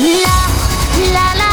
La la la.